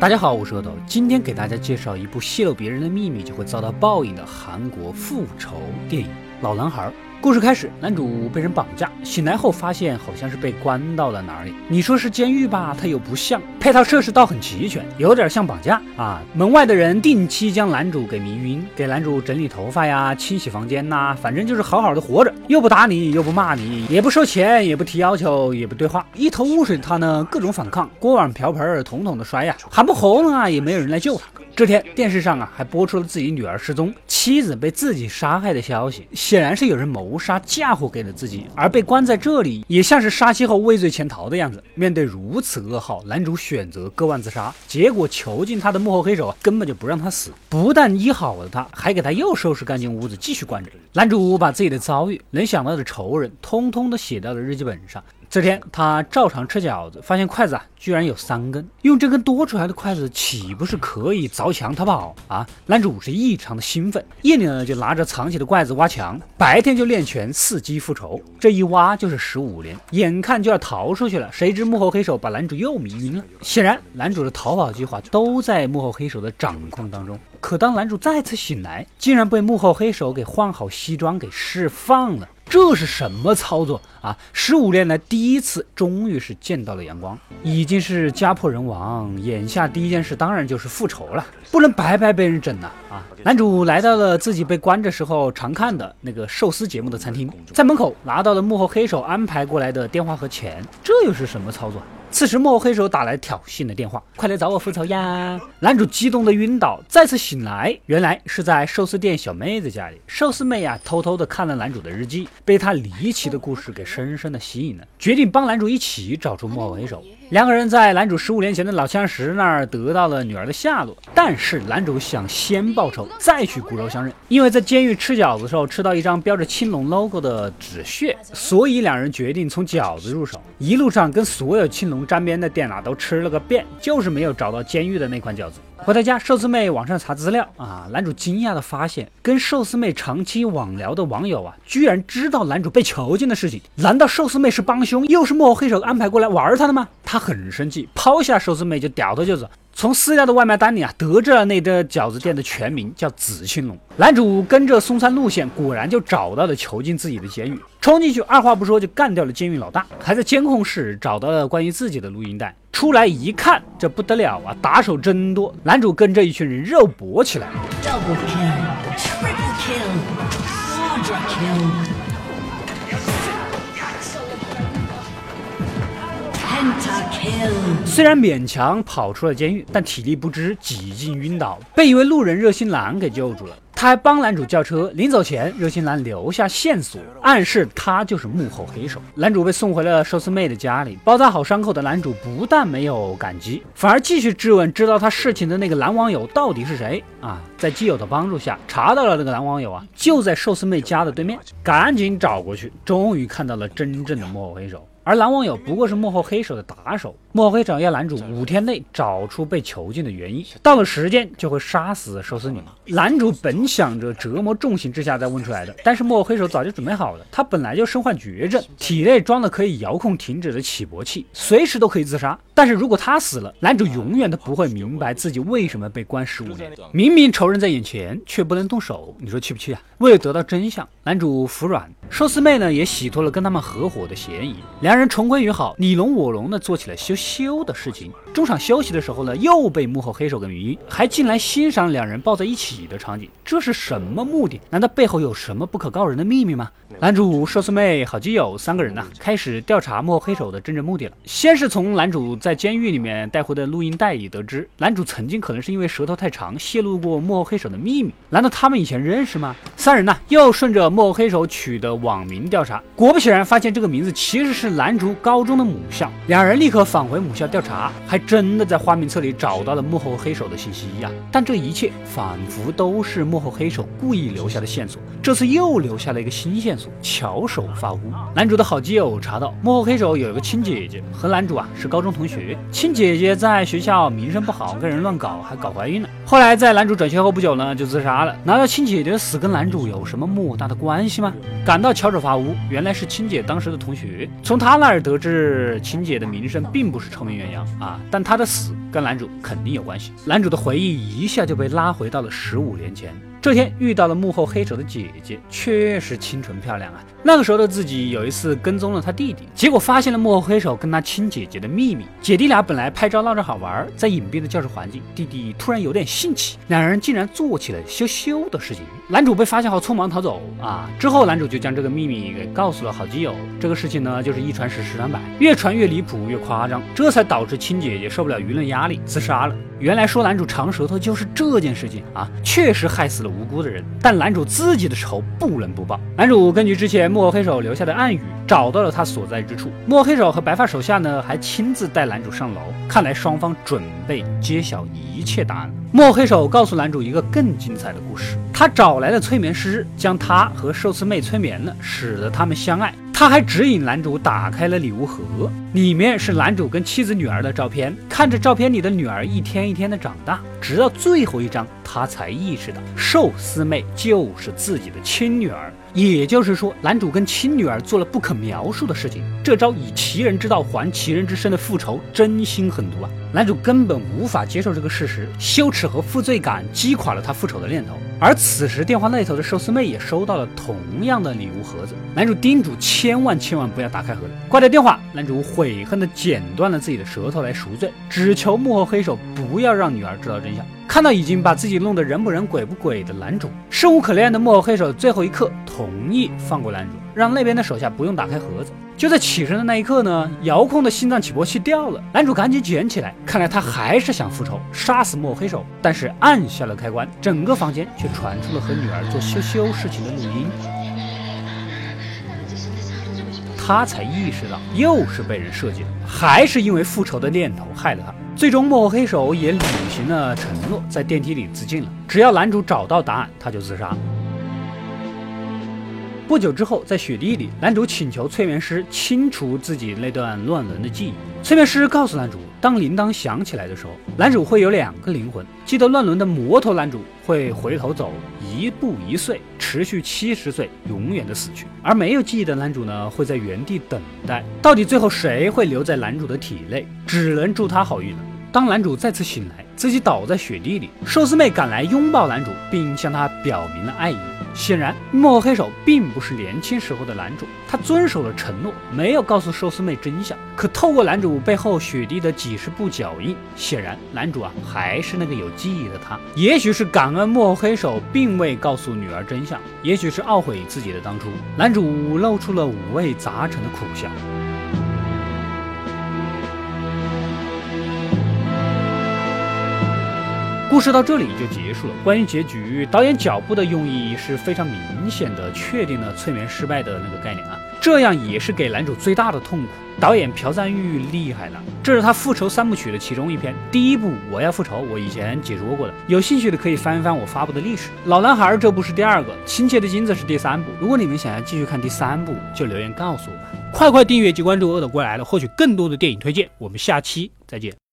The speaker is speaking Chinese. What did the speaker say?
大家好，我是阿斗，今天给大家介绍一部泄露别人的秘密就会遭到报应的韩国复仇电影《老男孩》。故事开始，男主被人绑架，醒来后发现好像是被关到了哪里。你说是监狱吧，它又不像，配套设施倒很齐全，有点像绑架啊。门外的人定期将男主给迷晕，给男主整理头发呀，清洗房间呐，反正就是好好的活着，又不打你，又不骂你，也不收钱，也不提要求，也不对话，一头雾水的他呢，各种反抗，锅碗瓢盆统统的摔呀，喊不红啊，也没有人来救他。这天电视上啊，还播出了自己女儿失踪、妻子被自己杀害的消息，显然是有人谋杀嫁祸给了自己，而被关在这里也像是杀妻后畏罪潜逃的样子。面对如此噩耗，男主选择割腕自杀，结果囚禁他的幕后黑手啊，根本就不让他死，不但医好了他，还给他又收拾干净屋子，继续关着。男主把自己的遭遇、能想到的仇人，通通都写到了日记本上。这天，他照常吃饺子，发现筷子啊居然有三根，用这根多出来的筷子，岂不是可以凿墙逃跑啊？男主是异常的兴奋，夜里呢就拿着藏起的筷子挖墙，白天就练拳伺机复仇。这一挖就是十五年，眼看就要逃出去了，谁知幕后黑手把男主又迷晕了。显然，男主的逃跑计划都在幕后黑手的掌控当中。可当男主再次醒来，竟然被幕后黑手给换好西装给释放了。这是什么操作啊！十五年来第一次，终于是见到了阳光，已经是家破人亡。眼下第一件事当然就是复仇了，不能白白被人整了啊！男主来到了自己被关着时候常看的那个寿司节目的餐厅，在门口拿到了幕后黑手安排过来的电话和钱，这又是什么操作？此时幕后黑手打来挑衅的电话：“快来找我复仇呀！”男主激动的晕倒，再次醒来，原来是在寿司店小妹子家里。寿司妹呀，偷偷的看了男主的日记，被他离奇的故事给深深的吸引了，决定帮男主一起找出幕后黑手。两个人在男主十五年前的老相识那儿得到了女儿的下落，但是男主想先报仇，再去骨肉相认。因为在监狱吃饺子的时候吃到一张标着青龙 logo 的纸屑，所以两人决定从饺子入手。一路上跟所有青龙沾边的店啊都吃了个遍，就是没有找到监狱的那款饺子。回到家，寿司妹网上查资料啊，男主惊讶的发现，跟寿司妹长期网聊的网友啊，居然知道男主被囚禁的事情。难道寿司妹是帮凶，又是幕后黑手安排过来玩他的吗？他很生气，抛下寿司妹就掉头就走。从私家的外卖单里啊，得知了那家饺子店的全名叫紫青龙。男主跟着松山路线，果然就找到了囚禁自己的监狱，冲进去，二话不说就干掉了监狱老大，还在监控室找到了关于自己的录音带。出来一看，这不得了啊，打手真多。男主跟着一群人肉搏起来。虽然勉强跑出了监狱，但体力不支，几近晕倒，被一位路人热心男给救住了。他还帮男主叫车，临走前，热心男留下线索，暗示他就是幕后黑手。男主被送回了寿司妹的家里，包扎好伤口的男主不但没有感激，反而继续质问知道他事情的那个男网友到底是谁啊？在基友的帮助下，查到了那个男网友啊，就在寿司妹家的对面，赶紧找过去，终于看到了真正的幕后黑手。而男网友不过是幕后黑手的打手，幕后黑手要男主五天内找出被囚禁的原因，到了时间就会杀死寿司女。男主本想着折磨重刑之下再问出来的，但是幕后黑手早就准备好了，他本来就身患绝症，体内装了可以遥控停止的起搏器，随时都可以自杀。但是如果他死了，男主永远都不会明白自己为什么被关十五年。明明仇人在眼前，却不能动手，你说气不气啊？为了得到真相，男主服软，寿司妹呢也洗脱了跟他们合伙的嫌疑，两。人重归于好，你侬我侬的做起了羞羞的事情。中场休息的时候呢，又被幕后黑手给迷晕，还进来欣赏两人抱在一起的场景，这是什么目的？难道背后有什么不可告人的秘密吗？男主、寿司妹、好基友三个人呢，开始调查幕后黑手的真正目的了。先是从男主在监狱里面带回的录音带里得知，男主曾经可能是因为舌头太长，泄露过幕后黑手的秘密。难道他们以前认识吗？三人呢，又顺着幕后黑手取的网名调查，果不其然，发现这个名字其实是男主高中的母校。两人立刻返回母校调查，还真的在花名册里找到了幕后黑手的信息呀。但这一切仿佛都是幕后黑手故意留下的线索，这次又留下了一个新线索。巧手发乌，男主的好基友查到幕后黑手有一个亲姐姐，和男主啊是高中同学。亲姐姐在学校名声不好，跟人乱搞，还搞怀孕了。后来在男主转学后不久呢，就自杀了。难道亲姐姐的死跟男主有什么莫大的关系吗？赶到巧手发乌，原来是亲姐当时的同学。从他那儿得知亲姐的名声并不是臭名远扬啊，但她的死跟男主肯定有关系。男主的回忆一下就被拉回到了十五年前。这天遇到了幕后黑手的姐姐，确实清纯漂亮啊。那个时候的自己有一次跟踪了他弟弟，结果发现了幕后黑手跟他亲姐姐的秘密。姐弟俩本来拍照闹着好玩，在隐蔽的教室环境，弟弟突然有点兴起，两人竟然做起了羞羞的事情。男主被发现后匆忙逃走啊。之后男主就将这个秘密给告诉了好基友。这个事情呢，就是一传十，十传百，越传越离谱，越夸张，这才导致亲姐姐受不了舆论压力自杀了。原来说男主长舌头就是这件事情啊，确实害死了无辜的人，但男主自己的仇不能不报。男主根据之前幕后黑手留下的暗语，找到了他所在之处。幕后黑手和白发手下呢，还亲自带男主上楼，看来双方准备揭晓一切答案。幕后黑手告诉男主一个更精彩的故事，他找来了催眠师，将他和寿司妹催眠了，使得他们相爱。他还指引男主打开了礼物盒，里面是男主跟妻子女儿的照片。看着照片里的女儿一天一天的长大，直到最后一张，他才意识到寿司妹就是自己的亲女儿。也就是说，男主跟亲女儿做了不可描述的事情。这招以其人之道还其人之身的复仇，真心狠毒啊！男主根本无法接受这个事实，羞耻和负罪感击垮了他复仇的念头。而此时，电话那头的寿司妹也收到了同样的礼物盒子。男主叮嘱千万千万不要打开盒子。挂掉电话，男主悔恨地剪断了自己的舌头来赎罪，只求幕后黑手不要让女儿知道真相。看到已经把自己弄得人不人鬼不鬼的男主，生无可恋的幕后黑手最后一刻同意放过男主，让那边的手下不用打开盒子。就在起身的那一刻呢，遥控的心脏起搏器掉了，男主赶紧捡起来，看来他还是想复仇，杀死幕后黑手。但是按下了开关，整个房间却传出了和女儿做羞羞事情的录音，他才意识到又是被人设计的，还是因为复仇的念头害了他。最终幕后黑手也履行了承诺，在电梯里自尽了。只要男主找到答案，他就自杀。不久之后，在雪地里，男主请求催眠师清除自己那段乱伦的记忆。催眠师告诉男主，当铃铛响起来的时候，男主会有两个灵魂。记得乱伦的魔头男主会回头走一步一岁，持续七十岁，永远的死去；而没有记忆的男主呢，会在原地等待。到底最后谁会留在男主的体内？只能祝他好运了。当男主再次醒来，自己倒在雪地里，寿司妹赶来拥抱男主，并向他表明了爱意。显然，幕后黑手并不是年轻时候的男主，他遵守了承诺，没有告诉寿司妹真相。可透过男主背后雪地的几十步脚印，显然男主啊还是那个有记忆的他。也许是感恩幕后黑手并未告诉女儿真相，也许是懊悔自己的当初，男主露出了五味杂陈的苦笑。故事到这里就结束了。关于结局，导演脚步的用意是非常明显的，确定了催眠失败的那个概念啊，这样也是给男主最大的痛苦。导演朴赞玉厉害了，这是他复仇三部曲的其中一篇。第一部《我要复仇》，我以前解说过的，有兴趣的可以翻一翻我发布的历史。老男孩这部是第二个，亲切的金子是第三部。如果你们想要继续看第三部，就留言告诉我们。快快订阅及关注饿的过来了，获取更多的电影推荐。我们下期再见。